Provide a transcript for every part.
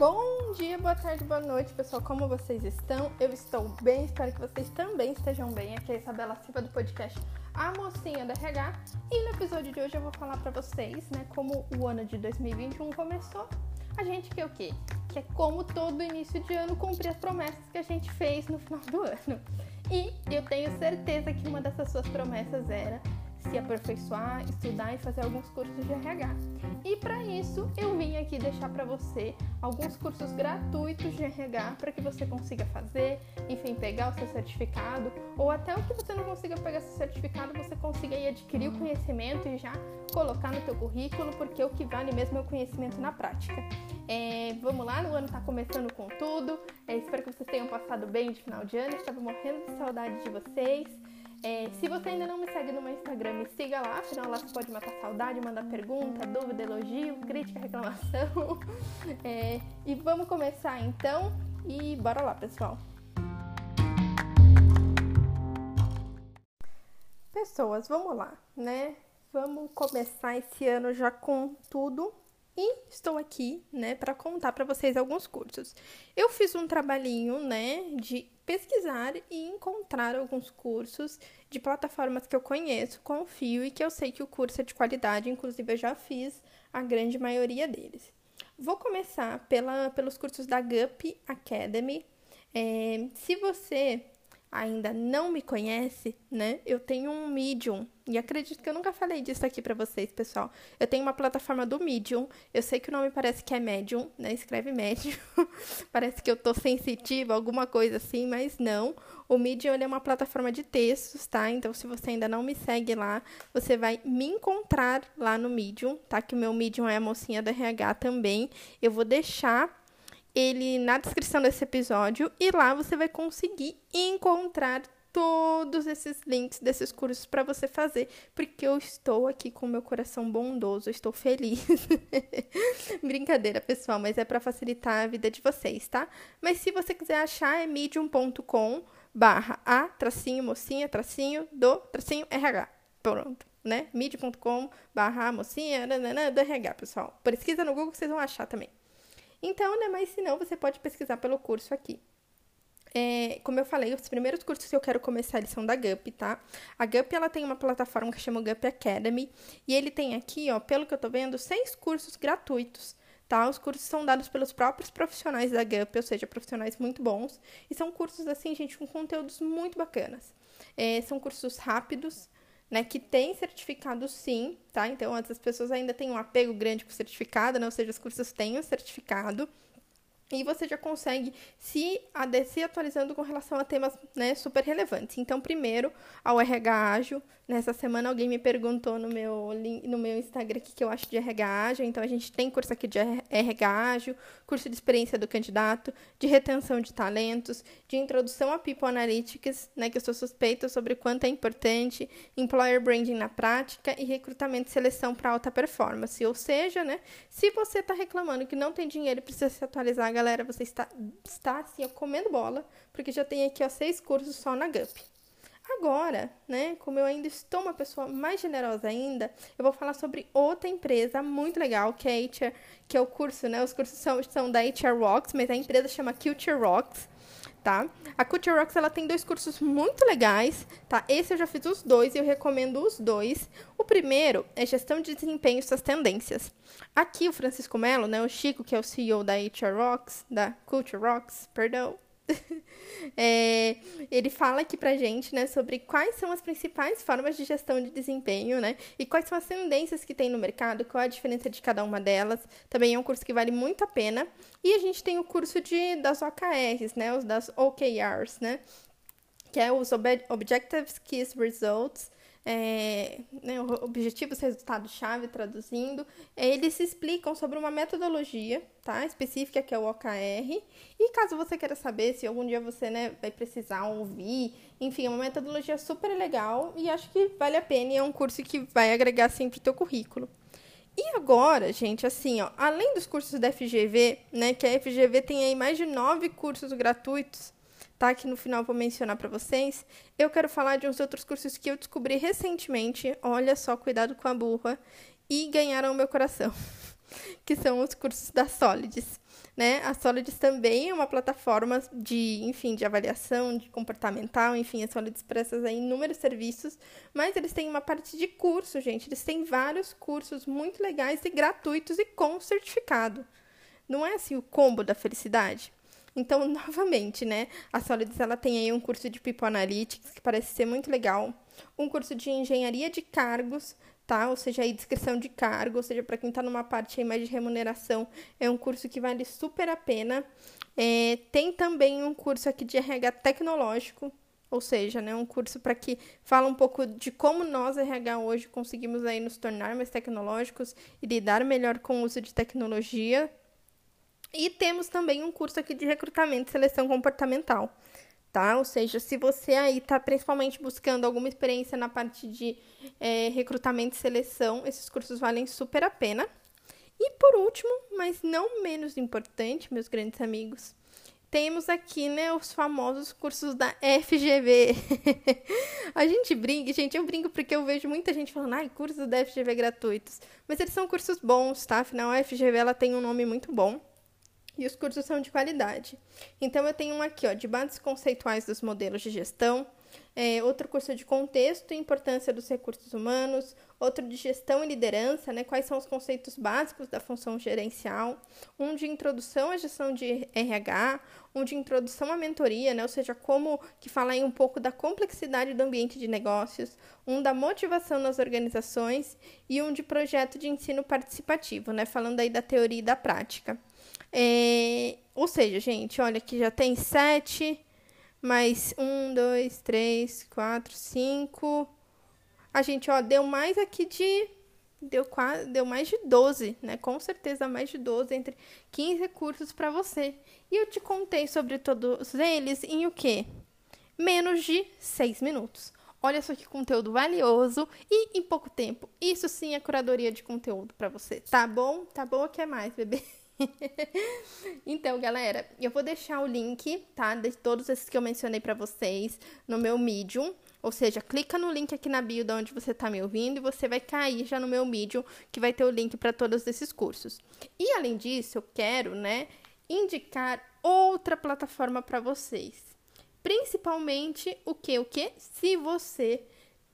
Bom dia, boa tarde, boa noite, pessoal. Como vocês estão? Eu estou bem, espero que vocês também estejam bem. Aqui é a Isabela Silva do podcast A Mocinha da RH. E no episódio de hoje eu vou falar para vocês, né, como o ano de 2021 começou. A gente quer o quê? Que é como todo início de ano cumprir as promessas que a gente fez no final do ano. E eu tenho certeza que uma dessas suas promessas era se aperfeiçoar, estudar e fazer alguns cursos de RH. E para isso, eu vim aqui deixar para você alguns cursos gratuitos de RH para que você consiga fazer, enfim, pegar o seu certificado, ou até o que você não consiga pegar seu certificado, você consiga aí adquirir o conhecimento e já colocar no teu currículo, porque o que vale mesmo é o conhecimento na prática. É, vamos lá, o ano está começando com tudo. É, espero que vocês tenham passado bem de final de ano. estava morrendo de saudade de vocês. É, se você ainda não me segue no meu Instagram, me siga lá, afinal lá você pode matar saudade, mandar pergunta, dúvida, elogio, crítica, reclamação. É, e vamos começar então e bora lá, pessoal. Pessoas, vamos lá, né? Vamos começar esse ano já com tudo e estou aqui, né, para contar para vocês alguns cursos. Eu fiz um trabalhinho, né, de pesquisar e encontrar alguns cursos de plataformas que eu conheço, confio e que eu sei que o curso é de qualidade, inclusive eu já fiz a grande maioria deles. Vou começar pela, pelos cursos da GUP Academy. É, se você ainda não me conhece, né? Eu tenho um Medium e acredito que eu nunca falei disso aqui para vocês, pessoal. Eu tenho uma plataforma do Medium. Eu sei que o nome parece que é Medium, né? Escreve Medium. parece que eu tô sensitiva, alguma coisa assim, mas não. O Medium é uma plataforma de textos, tá? Então, se você ainda não me segue lá, você vai me encontrar lá no Medium, tá? Que o meu Medium é a mocinha da RH também. Eu vou deixar ele na descrição desse episódio e lá você vai conseguir encontrar todos esses links desses cursos para você fazer, porque eu estou aqui com meu coração bondoso, estou feliz. Brincadeira, pessoal, mas é para facilitar a vida de vocês, tá? Mas se você quiser achar é medium.com barra a tracinho mocinha tracinho do tracinho RH. Pronto, né? medium.com barra mocinha do RH, pessoal. Pesquisa no Google que vocês vão achar também. Então, né, mas se não, você pode pesquisar pelo curso aqui. É, como eu falei, os primeiros cursos que eu quero começar eles são da GUP, tá? A GUP ela tem uma plataforma que chama GUP Academy e ele tem aqui, ó, pelo que eu tô vendo, seis cursos gratuitos, tá? Os cursos são dados pelos próprios profissionais da GUP, ou seja, profissionais muito bons, e são cursos assim, gente, com conteúdos muito bacanas. É, são cursos rápidos, né, que tem certificado sim, tá? Então, as pessoas ainda têm um apego grande com certificado, né? Ou seja, os cursos têm o certificado. E você já consegue se, se atualizando com relação a temas né, super relevantes. Então, primeiro, ao RH ágil. Nessa semana alguém me perguntou no meu, no meu Instagram o que eu acho de RH ágil. Então, a gente tem curso aqui de RH ágil, curso de experiência do candidato, de retenção de talentos, de introdução a People Analytics, né, que eu sou suspeita sobre quanto é importante, employer branding na prática e recrutamento e seleção para alta performance. Ou seja, né, se você está reclamando que não tem dinheiro e precisa se atualizar, galera, você está, está assim, comendo bola, porque já tem aqui ó, seis cursos só na GUP. Agora, né, como eu ainda estou uma pessoa mais generosa ainda, eu vou falar sobre outra empresa muito legal, que é, HR, que é o curso, né, os cursos são, são da HR Rocks, mas a empresa chama Culture Rocks, tá? A Culture Rocks, ela tem dois cursos muito legais, tá? Esse eu já fiz os dois e eu recomendo os dois. O primeiro é Gestão de Desempenho e Suas Tendências. Aqui o Francisco Melo, né, o Chico, que é o CEO da HR Rocks, da Culture Rocks, perdão, é, ele fala aqui pra gente, né, sobre quais são as principais formas de gestão de desempenho, né, e quais são as tendências que tem no mercado, qual a diferença de cada uma delas. Também é um curso que vale muito a pena. E a gente tem o curso de, das OKRs, né, os das OKRs, né, que é os Objectives Key Results, é, né, objetivos, resultado-chave, traduzindo, é, eles se explicam sobre uma metodologia tá, específica que é o OKR. E caso você queira saber se algum dia você né, vai precisar ouvir, enfim, é uma metodologia super legal e acho que vale a pena e é um curso que vai agregar sempre o teu currículo. E agora, gente, assim, ó, além dos cursos da FGV, né, que a FGV tem aí mais de nove cursos gratuitos, tá? Que no final vou mencionar para vocês. Eu quero falar de uns outros cursos que eu descobri recentemente. Olha só, cuidado com a burra. E ganharam o meu coração. que são os cursos da Solids. Né? A Solids também é uma plataforma de, enfim, de avaliação, de comportamental, enfim, a Solids presta inúmeros serviços, mas eles têm uma parte de curso, gente. Eles têm vários cursos muito legais e gratuitos e com certificado. Não é assim o combo da felicidade? Então, novamente, né? A Solids ela tem aí um curso de People Analytics que parece ser muito legal, um curso de engenharia de cargos tá? Ou seja, aí descrição de cargo, ou seja, para quem está numa parte aí mais de remuneração, é um curso que vale super a pena. É, tem também um curso aqui de RH tecnológico, ou seja, né, um curso para que fala um pouco de como nós RH hoje conseguimos aí nos tornar mais tecnológicos e lidar melhor com o uso de tecnologia. E temos também um curso aqui de recrutamento e seleção comportamental tá? Ou seja, se você aí está principalmente buscando alguma experiência na parte de é, recrutamento e seleção, esses cursos valem super a pena. E por último, mas não menos importante, meus grandes amigos, temos aqui, né, os famosos cursos da FGV. a gente brinca, gente, eu brinco porque eu vejo muita gente falando, ai, cursos da FGV gratuitos. Mas eles são cursos bons, tá? Afinal, a FGV, ela tem um nome muito bom e os cursos são de qualidade. Então, eu tenho um aqui, ó, de bases conceituais dos modelos de gestão, é, outro curso de contexto e importância dos recursos humanos, outro de gestão e liderança, né, quais são os conceitos básicos da função gerencial, um de introdução à gestão de RH, um de introdução à mentoria, né, ou seja, como que fala aí um pouco da complexidade do ambiente de negócios, um da motivação nas organizações e um de projeto de ensino participativo, né, falando aí da teoria e da prática. É, ou seja, gente, olha que já tem sete, mais um, dois, três, quatro, cinco. A gente, ó, deu mais aqui de. Deu, quase, deu mais de 12, né? Com certeza mais de 12, entre 15 recursos para você. E eu te contei sobre todos eles em o quê? Menos de 6 minutos. Olha só que conteúdo valioso e em pouco tempo. Isso sim é curadoria de conteúdo para você. Tá bom? Tá bom? O que mais, bebê? então, galera, eu vou deixar o link, tá? De todos esses que eu mencionei para vocês no meu Medium. Ou seja, clica no link aqui na bio de onde você está me ouvindo e você vai cair já no meu Medium, que vai ter o link para todos esses cursos. E além disso, eu quero, né, indicar outra plataforma para vocês. Principalmente o que o que se você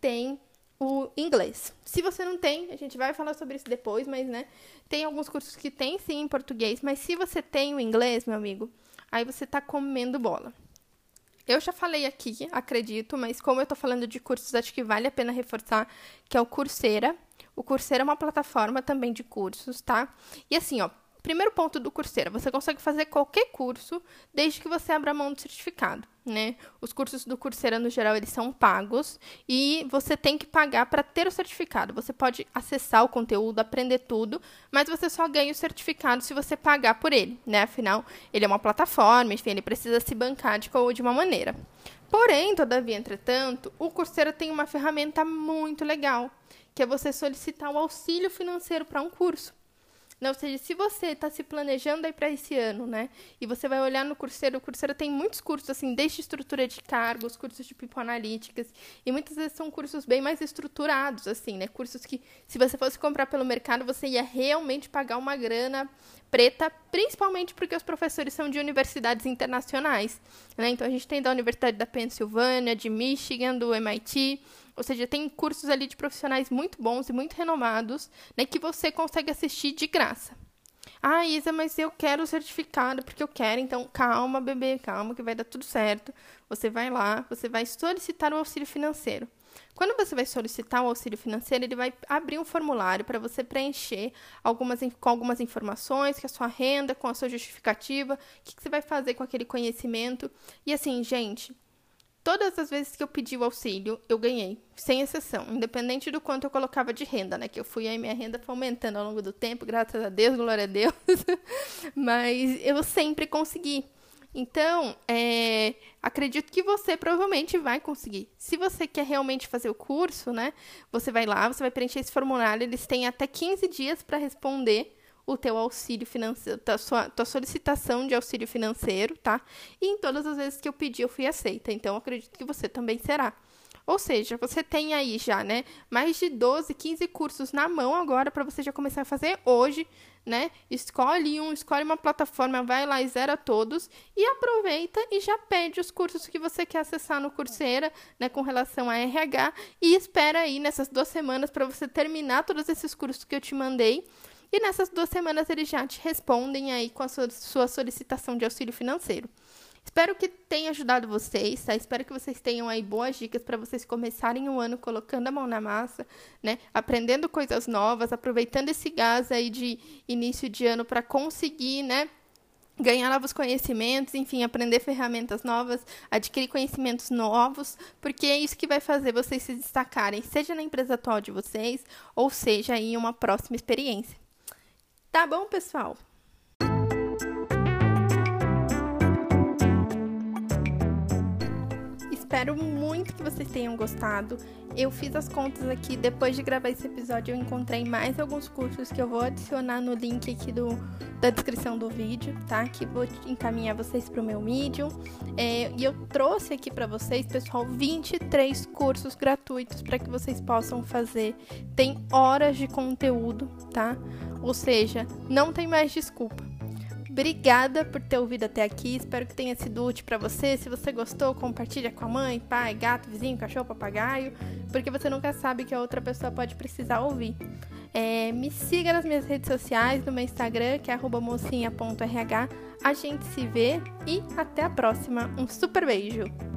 tem o inglês. Se você não tem, a gente vai falar sobre isso depois, mas né, tem alguns cursos que tem sim em português, mas se você tem o inglês, meu amigo, aí você tá comendo bola. Eu já falei aqui, acredito, mas como eu tô falando de cursos, acho que vale a pena reforçar que é o Coursera. O Coursera é uma plataforma também de cursos, tá? E assim, ó, Primeiro ponto do Coursera, você consegue fazer qualquer curso desde que você abra mão do certificado, né? Os cursos do Coursera, no geral, eles são pagos e você tem que pagar para ter o certificado. Você pode acessar o conteúdo, aprender tudo, mas você só ganha o certificado se você pagar por ele, né? Afinal, ele é uma plataforma, enfim, ele precisa se bancar de, de uma maneira. Porém, todavia, entretanto, o Coursera tem uma ferramenta muito legal, que é você solicitar o auxílio financeiro para um curso. Né? Ou seja, se você está se planejando aí para esse ano, né? E você vai olhar no Coursera, o Coursera tem muitos cursos, assim, desde estrutura de cargos, cursos de people analíticas, e muitas vezes são cursos bem mais estruturados, assim, né? Cursos que, se você fosse comprar pelo mercado, você ia realmente pagar uma grana preta, principalmente porque os professores são de universidades internacionais, né? Então a gente tem da Universidade da Pensilvânia, de Michigan, do MIT, ou seja, tem cursos ali de profissionais muito bons e muito renomados, né, que você consegue assistir de graça. Ah, Isa, mas eu quero o certificado porque eu quero. Então, calma, bebê, calma, que vai dar tudo certo. Você vai lá, você vai solicitar o auxílio financeiro. Quando você vai solicitar o auxílio financeiro, ele vai abrir um formulário para você preencher algumas, com algumas informações, que a sua renda, com a sua justificativa, o que, que você vai fazer com aquele conhecimento. E assim, gente, Todas as vezes que eu pedi o auxílio, eu ganhei, sem exceção, independente do quanto eu colocava de renda, né? Que eu fui aí, minha renda foi aumentando ao longo do tempo, graças a Deus, glória a Deus. Mas eu sempre consegui. Então, é, acredito que você provavelmente vai conseguir. Se você quer realmente fazer o curso, né? Você vai lá, você vai preencher esse formulário, eles têm até 15 dias para responder o teu auxílio financeiro, tua, sua, tua solicitação de auxílio financeiro, tá? E em todas as vezes que eu pedi, eu fui aceita. Então, acredito que você também será. Ou seja, você tem aí já, né, mais de 12, 15 cursos na mão agora para você já começar a fazer hoje, né? Escolhe um, escolhe uma plataforma, vai lá e zera todos e aproveita e já pede os cursos que você quer acessar no Coursera, né, com relação a RH e espera aí nessas duas semanas para você terminar todos esses cursos que eu te mandei. E nessas duas semanas eles já te respondem aí com a sua solicitação de auxílio financeiro. Espero que tenha ajudado vocês, tá? Espero que vocês tenham aí boas dicas para vocês começarem o ano colocando a mão na massa, né? Aprendendo coisas novas, aproveitando esse gás aí de início de ano para conseguir, né? ganhar novos conhecimentos, enfim, aprender ferramentas novas, adquirir conhecimentos novos, porque é isso que vai fazer vocês se destacarem, seja na empresa atual de vocês, ou seja em uma próxima experiência. Tá bom, pessoal? Espero muito que vocês tenham gostado. Eu fiz as contas aqui, depois de gravar esse episódio, eu encontrei mais alguns cursos que eu vou adicionar no link aqui do, da descrição do vídeo, tá? Que vou encaminhar vocês para o meu Medium. É, e eu trouxe aqui para vocês, pessoal, 23 cursos gratuitos para que vocês possam fazer. Tem horas de conteúdo, tá? Ou seja, não tem mais desculpa. Obrigada por ter ouvido até aqui. Espero que tenha sido útil para você. Se você gostou, compartilha com a mãe, pai, gato, vizinho, cachorro, papagaio, porque você nunca sabe que a outra pessoa pode precisar ouvir. É, me siga nas minhas redes sociais, no meu Instagram, que é mocinha.rh. A gente se vê e até a próxima. Um super beijo!